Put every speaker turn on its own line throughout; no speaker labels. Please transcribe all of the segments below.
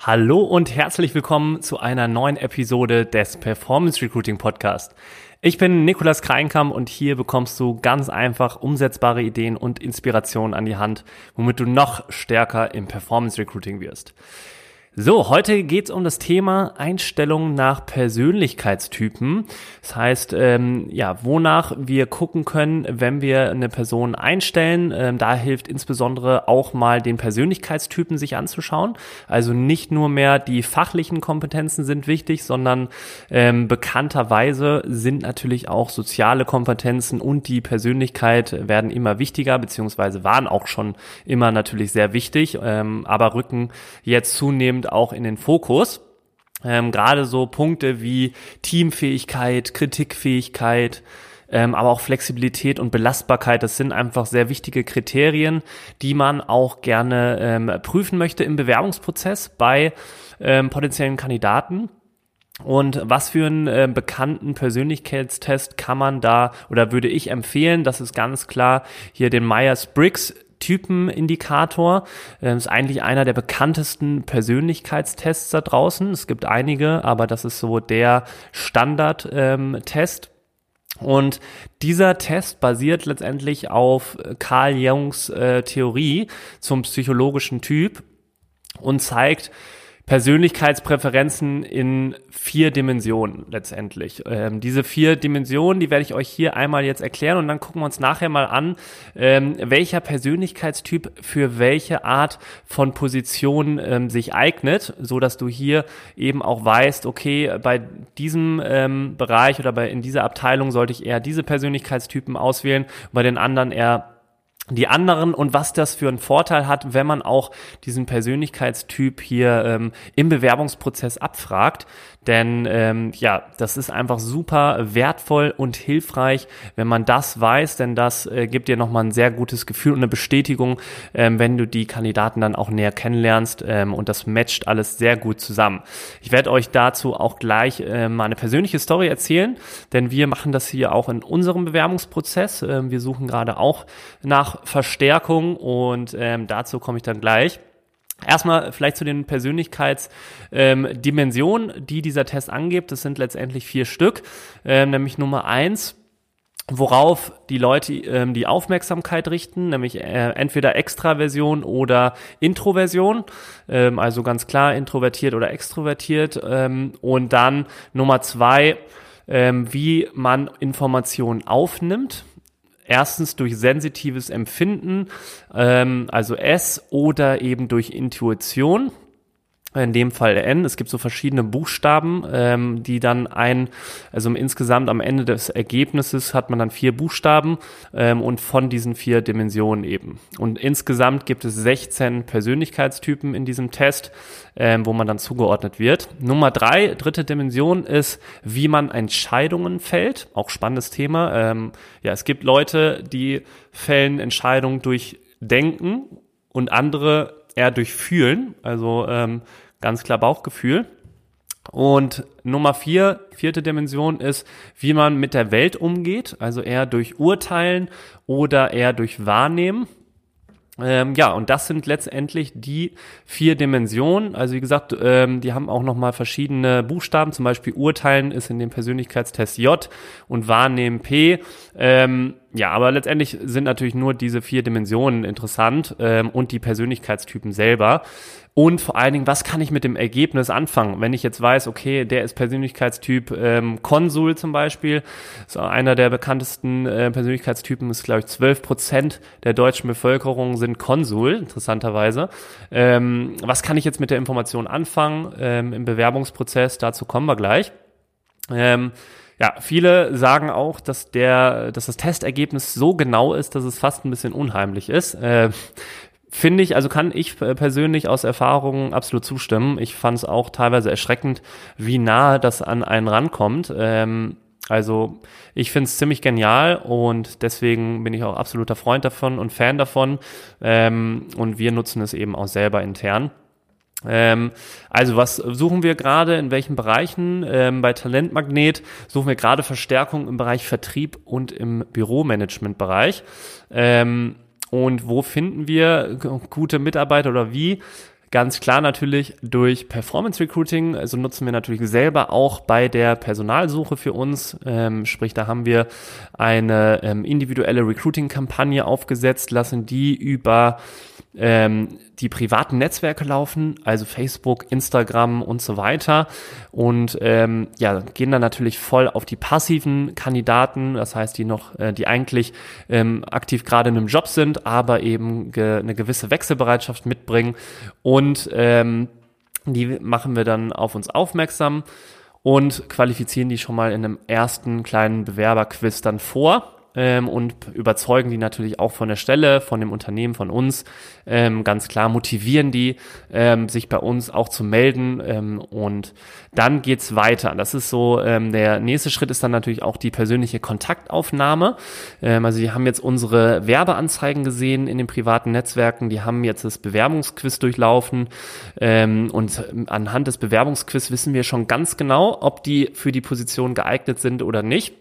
Hallo und herzlich willkommen zu einer neuen Episode des Performance Recruiting Podcast. Ich bin Nikolas Kreinkamp und hier bekommst du ganz einfach umsetzbare Ideen und Inspirationen an die Hand, womit du noch stärker im Performance Recruiting wirst. So, heute geht's um das Thema Einstellung nach Persönlichkeitstypen. Das heißt, ähm, ja, wonach wir gucken können, wenn wir eine Person einstellen. Ähm, da hilft insbesondere auch mal den Persönlichkeitstypen sich anzuschauen. Also nicht nur mehr die fachlichen Kompetenzen sind wichtig, sondern ähm, bekannterweise sind natürlich auch soziale Kompetenzen und die Persönlichkeit werden immer wichtiger, beziehungsweise waren auch schon immer natürlich sehr wichtig, ähm, aber rücken jetzt zunehmend auch in den Fokus. Ähm, Gerade so Punkte wie Teamfähigkeit, Kritikfähigkeit, ähm, aber auch Flexibilität und Belastbarkeit, das sind einfach sehr wichtige Kriterien, die man auch gerne ähm, prüfen möchte im Bewerbungsprozess bei ähm, potenziellen Kandidaten. Und was für einen äh, bekannten Persönlichkeitstest kann man da oder würde ich empfehlen? Das ist ganz klar hier den Myers-Briggs Typenindikator. Ähm, ist eigentlich einer der bekanntesten Persönlichkeitstests da draußen. Es gibt einige, aber das ist so der Standard-Test. Ähm, und dieser Test basiert letztendlich auf Carl Jungs äh, Theorie zum psychologischen Typ und zeigt, Persönlichkeitspräferenzen in vier Dimensionen letztendlich. Ähm, diese vier Dimensionen, die werde ich euch hier einmal jetzt erklären und dann gucken wir uns nachher mal an, ähm, welcher Persönlichkeitstyp für welche Art von Position ähm, sich eignet, so dass du hier eben auch weißt, okay, bei diesem ähm, Bereich oder bei in dieser Abteilung sollte ich eher diese Persönlichkeitstypen auswählen, bei den anderen eher die anderen und was das für einen Vorteil hat, wenn man auch diesen Persönlichkeitstyp hier ähm, im Bewerbungsprozess abfragt. Denn ähm, ja, das ist einfach super wertvoll und hilfreich, wenn man das weiß, denn das äh, gibt dir nochmal ein sehr gutes Gefühl und eine Bestätigung, ähm, wenn du die Kandidaten dann auch näher kennenlernst ähm, und das matcht alles sehr gut zusammen. Ich werde euch dazu auch gleich äh, mal eine persönliche Story erzählen, denn wir machen das hier auch in unserem Bewerbungsprozess. Ähm, wir suchen gerade auch nach Verstärkung und ähm, dazu komme ich dann gleich. Erstmal vielleicht zu den Persönlichkeitsdimensionen, ähm, die dieser Test angibt. Das sind letztendlich vier Stück, ähm, nämlich Nummer eins, worauf die Leute ähm, die Aufmerksamkeit richten, nämlich äh, entweder Extraversion oder Introversion, ähm, also ganz klar introvertiert oder extrovertiert. Ähm, und dann Nummer zwei, ähm, wie man Informationen aufnimmt, Erstens durch sensitives Empfinden, ähm, also S, oder eben durch Intuition in dem Fall N. Es gibt so verschiedene Buchstaben, ähm, die dann ein, also insgesamt am Ende des Ergebnisses hat man dann vier Buchstaben ähm, und von diesen vier Dimensionen eben. Und insgesamt gibt es 16 Persönlichkeitstypen in diesem Test, ähm, wo man dann zugeordnet wird. Nummer drei, dritte Dimension ist, wie man Entscheidungen fällt. Auch spannendes Thema. Ähm, ja, es gibt Leute, die fällen Entscheidungen durch Denken und andere eher durch Fühlen, also ähm, ganz klar Bauchgefühl. Und Nummer vier, vierte Dimension ist, wie man mit der Welt umgeht, also eher durch Urteilen oder eher durch Wahrnehmen. Ähm, ja, und das sind letztendlich die vier Dimensionen. Also wie gesagt, ähm, die haben auch nochmal verschiedene Buchstaben. Zum Beispiel Urteilen ist in dem Persönlichkeitstest J und Wahrnehmen P. Ähm, ja, aber letztendlich sind natürlich nur diese vier Dimensionen interessant ähm, und die Persönlichkeitstypen selber. Und vor allen Dingen, was kann ich mit dem Ergebnis anfangen? Wenn ich jetzt weiß, okay, der ist Persönlichkeitstyp ähm, Konsul zum Beispiel, so einer der bekanntesten äh, Persönlichkeitstypen ist, glaube ich, 12 Prozent der deutschen Bevölkerung sind Konsul, interessanterweise. Ähm, was kann ich jetzt mit der Information anfangen ähm, im Bewerbungsprozess? Dazu kommen wir gleich. Ähm, ja, viele sagen auch, dass der, dass das Testergebnis so genau ist, dass es fast ein bisschen unheimlich ist. Äh, Finde ich, also kann ich persönlich aus Erfahrung absolut zustimmen. Ich fand es auch teilweise erschreckend, wie nahe das an einen rankommt. Ähm, Also ich finde es ziemlich genial und deswegen bin ich auch absoluter Freund davon und Fan davon. Ähm, und wir nutzen es eben auch selber intern. Ähm, also was suchen wir gerade, in welchen Bereichen? Ähm, bei Talentmagnet suchen wir gerade Verstärkung im Bereich Vertrieb und im Büromanagement-Bereich. Ähm, und wo finden wir gute Mitarbeiter oder wie? Ganz klar natürlich durch Performance Recruiting, also nutzen wir natürlich selber auch bei der Personalsuche für uns. Ähm, sprich, da haben wir eine ähm, individuelle Recruiting-Kampagne aufgesetzt, lassen die über ähm, die privaten Netzwerke laufen, also Facebook, Instagram und so weiter. Und ähm, ja, gehen dann natürlich voll auf die passiven Kandidaten, das heißt, die noch, äh, die eigentlich ähm, aktiv gerade in einem Job sind, aber eben ge eine gewisse Wechselbereitschaft mitbringen. Und ähm, die machen wir dann auf uns aufmerksam und qualifizieren die schon mal in einem ersten kleinen Bewerberquiz dann vor ähm, und überzeugen die natürlich auch von der Stelle, von dem Unternehmen, von uns. Ähm, ganz klar motivieren die, ähm, sich bei uns auch zu melden ähm, und dann geht's weiter. Das ist so, ähm, der nächste Schritt ist dann natürlich auch die persönliche Kontaktaufnahme. Ähm, also die haben jetzt unsere Werbeanzeigen gesehen in den privaten Netzwerken, die haben jetzt das Bewerbungsquiz durchlaufen ähm, und anhand des Bewerbungsquiz wissen wir schon ganz genau, ob die für die Position geeignet sind oder nicht.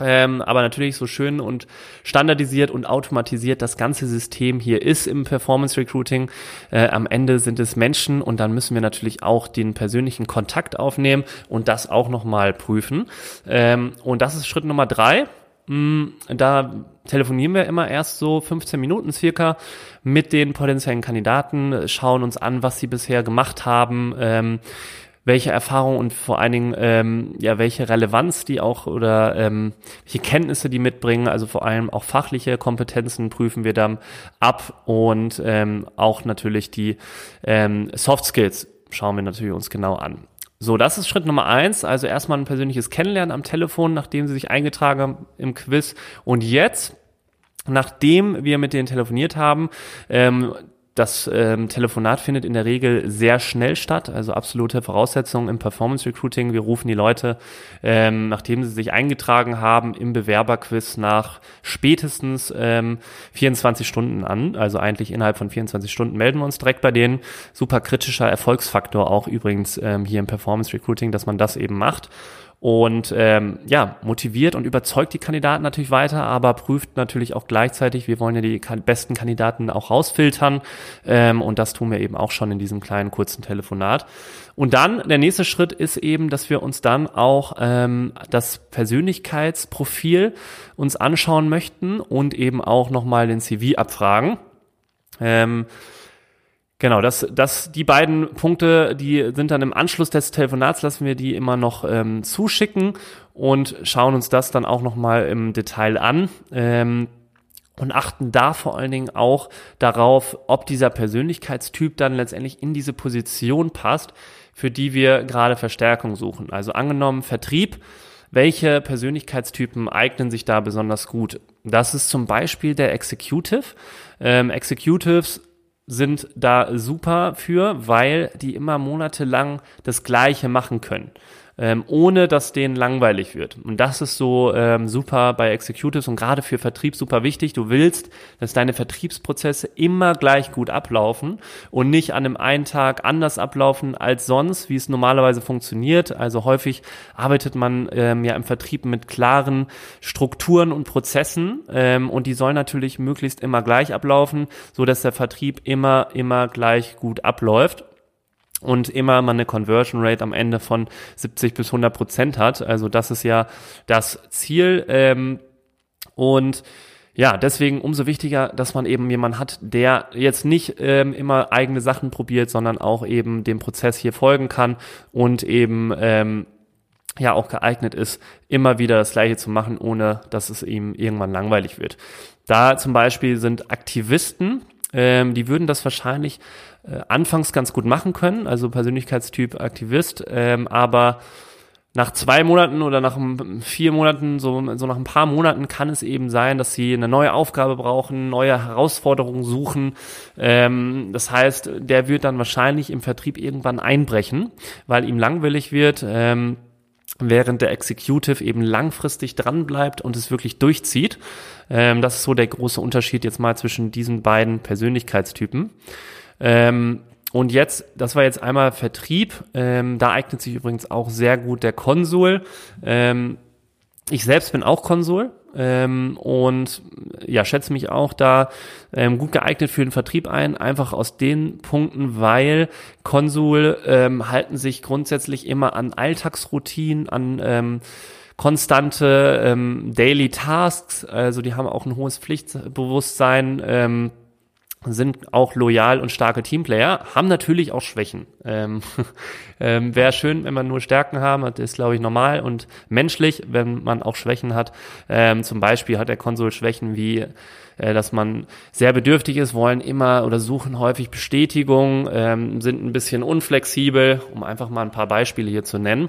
Ähm, aber natürlich so schön und standardisiert und automatisiert das ganze System hier ist im Performance Recruiting. Äh, am Ende sind es Menschen und dann müssen wir natürlich auch den persönlichen Kontakt aufnehmen und das auch nochmal prüfen. Ähm, und das ist Schritt Nummer drei. Mm, da telefonieren wir immer erst so 15 Minuten circa mit den potenziellen Kandidaten, schauen uns an, was sie bisher gemacht haben. Ähm, welche Erfahrung und vor allen Dingen ähm, ja welche Relevanz die auch oder ähm, welche Kenntnisse die mitbringen. Also vor allem auch fachliche Kompetenzen prüfen wir dann ab und ähm, auch natürlich die ähm, Soft Skills schauen wir natürlich uns genau an. So, das ist Schritt Nummer eins. Also erstmal ein persönliches Kennenlernen am Telefon, nachdem sie sich eingetragen haben im Quiz. Und jetzt Nachdem wir mit denen telefoniert haben, ähm, das ähm, Telefonat findet in der Regel sehr schnell statt, also absolute Voraussetzung im Performance Recruiting. Wir rufen die Leute, ähm, nachdem sie sich eingetragen haben, im Bewerberquiz nach spätestens ähm, 24 Stunden an. Also eigentlich innerhalb von 24 Stunden melden wir uns direkt bei denen. Super kritischer Erfolgsfaktor auch übrigens ähm, hier im Performance Recruiting, dass man das eben macht und ähm, ja, motiviert und überzeugt die Kandidaten natürlich weiter, aber prüft natürlich auch gleichzeitig, wir wollen ja die besten Kandidaten auch rausfiltern ähm, und das tun wir eben auch schon in diesem kleinen kurzen Telefonat. Und dann der nächste Schritt ist eben, dass wir uns dann auch ähm, das Persönlichkeitsprofil uns anschauen möchten und eben auch nochmal den CV abfragen. Ähm, Genau, das, das, die beiden Punkte, die sind dann im Anschluss des Telefonats, lassen wir die immer noch ähm, zuschicken und schauen uns das dann auch nochmal im Detail an. Ähm, und achten da vor allen Dingen auch darauf, ob dieser Persönlichkeitstyp dann letztendlich in diese Position passt, für die wir gerade Verstärkung suchen. Also angenommen Vertrieb, welche Persönlichkeitstypen eignen sich da besonders gut? Das ist zum Beispiel der Executive. Ähm, Executives sind da super für, weil die immer monatelang das Gleiche machen können ähm, ohne dass denen langweilig wird. Und das ist so ähm, super bei Executives und gerade für Vertrieb super wichtig. Du willst, dass deine Vertriebsprozesse immer gleich gut ablaufen und nicht an einem einen Tag anders ablaufen als sonst, wie es normalerweise funktioniert. Also häufig arbeitet man ähm, ja im Vertrieb mit klaren Strukturen und Prozessen ähm, und die sollen natürlich möglichst immer gleich ablaufen, so dass der Vertrieb immer, immer gleich gut abläuft und immer man eine Conversion Rate am Ende von 70 bis 100 Prozent hat. Also das ist ja das Ziel. Ähm, und ja, deswegen umso wichtiger, dass man eben jemanden hat, der jetzt nicht ähm, immer eigene Sachen probiert, sondern auch eben dem Prozess hier folgen kann und eben ähm, ja auch geeignet ist, immer wieder das Gleiche zu machen, ohne dass es ihm irgendwann langweilig wird. Da zum Beispiel sind Aktivisten, ähm, die würden das wahrscheinlich äh, anfangs ganz gut machen können, also Persönlichkeitstyp Aktivist, ähm, aber nach zwei Monaten oder nach vier Monaten, so, so nach ein paar Monaten kann es eben sein, dass sie eine neue Aufgabe brauchen, neue Herausforderungen suchen. Ähm, das heißt, der wird dann wahrscheinlich im Vertrieb irgendwann einbrechen, weil ihm langweilig wird. Ähm, während der Executive eben langfristig dran bleibt und es wirklich durchzieht. Ähm, das ist so der große Unterschied jetzt mal zwischen diesen beiden Persönlichkeitstypen. Ähm, und jetzt, das war jetzt einmal Vertrieb. Ähm, da eignet sich übrigens auch sehr gut der Konsul. Ähm, ich selbst bin auch Konsul ähm, und ja, schätze mich auch da ähm, gut geeignet für den Vertrieb ein, einfach aus den Punkten, weil Konsul ähm, halten sich grundsätzlich immer an Alltagsroutinen, an ähm, konstante ähm, Daily Tasks, also die haben auch ein hohes Pflichtbewusstsein. Ähm, sind auch loyal und starke Teamplayer, haben natürlich auch Schwächen. Ähm, ähm, Wäre schön, wenn man nur Stärken haben, das ist, glaube ich, normal und menschlich, wenn man auch Schwächen hat. Ähm, zum Beispiel hat der Konsul Schwächen wie, äh, dass man sehr bedürftig ist, wollen immer oder suchen häufig Bestätigung, ähm, sind ein bisschen unflexibel, um einfach mal ein paar Beispiele hier zu nennen.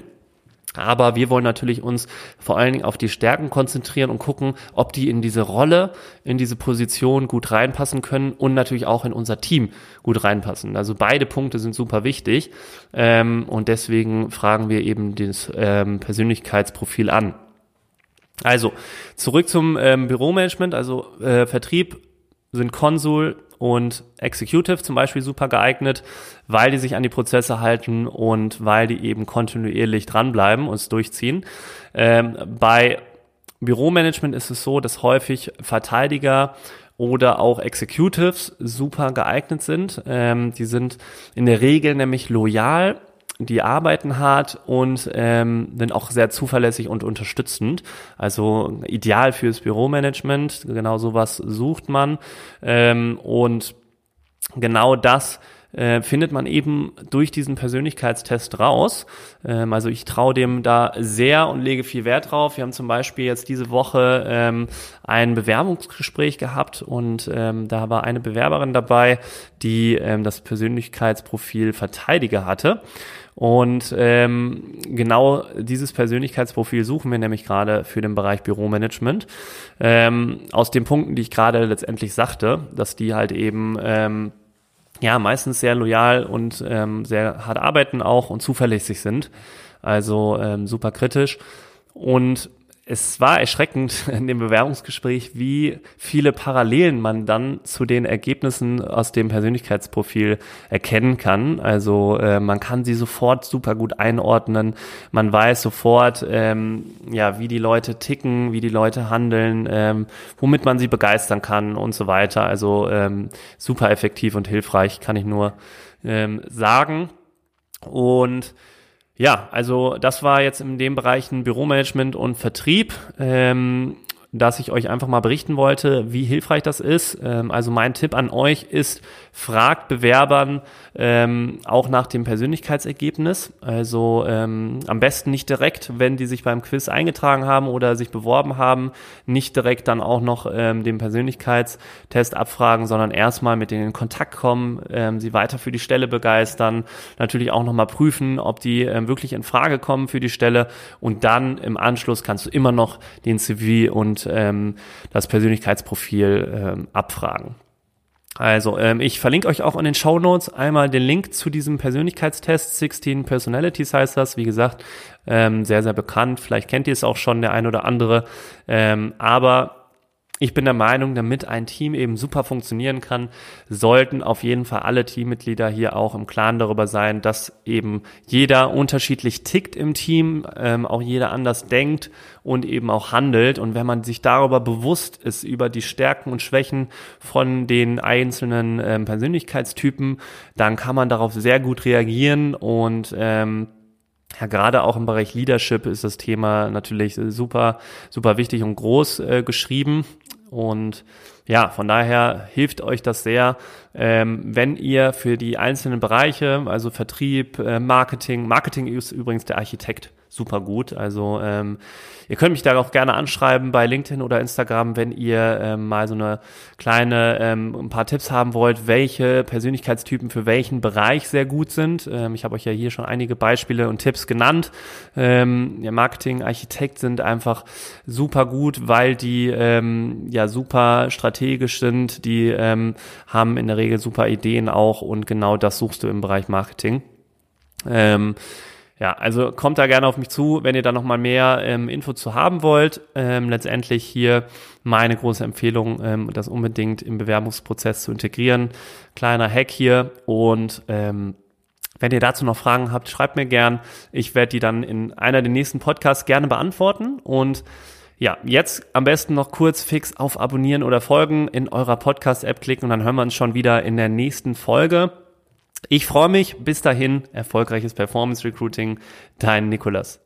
Aber wir wollen natürlich uns vor allen Dingen auf die Stärken konzentrieren und gucken, ob die in diese Rolle, in diese Position gut reinpassen können und natürlich auch in unser Team gut reinpassen. Also beide Punkte sind super wichtig ähm, und deswegen fragen wir eben das ähm, Persönlichkeitsprofil an. Also zurück zum ähm, Büromanagement, also äh, Vertrieb sind Konsul und Executive zum Beispiel super geeignet, weil die sich an die Prozesse halten und weil die eben kontinuierlich dranbleiben und es durchziehen. Ähm, bei Büromanagement ist es so, dass häufig Verteidiger oder auch Executives super geeignet sind. Ähm, die sind in der Regel nämlich loyal die arbeiten hart und ähm, sind auch sehr zuverlässig und unterstützend. Also ideal fürs Büromanagement. Genau sowas sucht man. Ähm, und genau das äh, findet man eben durch diesen Persönlichkeitstest raus. Ähm, also ich traue dem da sehr und lege viel Wert drauf. Wir haben zum Beispiel jetzt diese Woche ähm, ein Bewerbungsgespräch gehabt und ähm, da war eine Bewerberin dabei, die ähm, das Persönlichkeitsprofil Verteidiger hatte. Und ähm, genau dieses Persönlichkeitsprofil suchen wir nämlich gerade für den Bereich Büromanagement. Ähm, aus den Punkten, die ich gerade letztendlich sagte, dass die halt eben ähm, ja, meistens sehr loyal und ähm, sehr hart arbeiten auch und zuverlässig sind. Also ähm, super kritisch. Und es war erschreckend in dem Bewerbungsgespräch, wie viele Parallelen man dann zu den Ergebnissen aus dem Persönlichkeitsprofil erkennen kann. Also äh, man kann sie sofort super gut einordnen. Man weiß sofort, ähm, ja, wie die Leute ticken, wie die Leute handeln, ähm, womit man sie begeistern kann und so weiter. Also ähm, super effektiv und hilfreich, kann ich nur ähm, sagen. Und ja, also das war jetzt in dem Bereichen Büromanagement und Vertrieb. Ähm, dass ich euch einfach mal berichten wollte, wie hilfreich das ist. Ähm, also mein Tipp an euch ist, fragt Bewerbern ähm, auch nach dem Persönlichkeitsergebnis. Also ähm, am besten nicht direkt, wenn die sich beim Quiz eingetragen haben oder sich beworben haben, nicht direkt dann auch noch ähm, den Persönlichkeitstest abfragen, sondern erstmal mit denen in Kontakt kommen, ähm, sie weiter für die Stelle begeistern, natürlich auch nochmal prüfen, ob die ähm, wirklich in Frage kommen für die Stelle und dann im Anschluss kannst du immer noch den CV und ähm, das Persönlichkeitsprofil ähm, abfragen. Also, ähm, ich verlinke euch auch in den Show Notes einmal den Link zu diesem Persönlichkeitstest. 16 Personalities heißt das. Wie gesagt, ähm, sehr, sehr bekannt. Vielleicht kennt ihr es auch schon, der ein oder andere. Ähm, aber ich bin der Meinung, damit ein Team eben super funktionieren kann, sollten auf jeden Fall alle Teammitglieder hier auch im Klaren darüber sein, dass eben jeder unterschiedlich tickt im Team, ähm, auch jeder anders denkt und eben auch handelt. Und wenn man sich darüber bewusst ist, über die Stärken und Schwächen von den einzelnen ähm, Persönlichkeitstypen, dann kann man darauf sehr gut reagieren und ähm, ja, gerade auch im Bereich Leadership ist das Thema natürlich super, super wichtig und groß äh, geschrieben. Und ja, von daher hilft euch das sehr, ähm, wenn ihr für die einzelnen Bereiche, also Vertrieb, äh, Marketing, Marketing ist übrigens der Architekt super gut. Also ähm, ihr könnt mich da auch gerne anschreiben bei LinkedIn oder Instagram, wenn ihr ähm, mal so eine kleine, ähm, ein paar Tipps haben wollt, welche Persönlichkeitstypen für welchen Bereich sehr gut sind. Ähm, ich habe euch ja hier schon einige Beispiele und Tipps genannt. Ähm, ja, Marketing, Architekt sind einfach super gut, weil die ähm, ja super strategisch sind. Die ähm, haben in der Regel super Ideen auch und genau das suchst du im Bereich Marketing. Ähm, ja, also kommt da gerne auf mich zu, wenn ihr da nochmal mehr ähm, Info zu haben wollt. Ähm, letztendlich hier meine große Empfehlung, ähm, das unbedingt im Bewerbungsprozess zu integrieren. Kleiner Hack hier und ähm, wenn ihr dazu noch Fragen habt, schreibt mir gern. Ich werde die dann in einer der nächsten Podcasts gerne beantworten. Und ja, jetzt am besten noch kurz fix auf Abonnieren oder Folgen in eurer Podcast-App klicken und dann hören wir uns schon wieder in der nächsten Folge. Ich freue mich. Bis dahin, erfolgreiches Performance Recruiting. Dein Nikolas.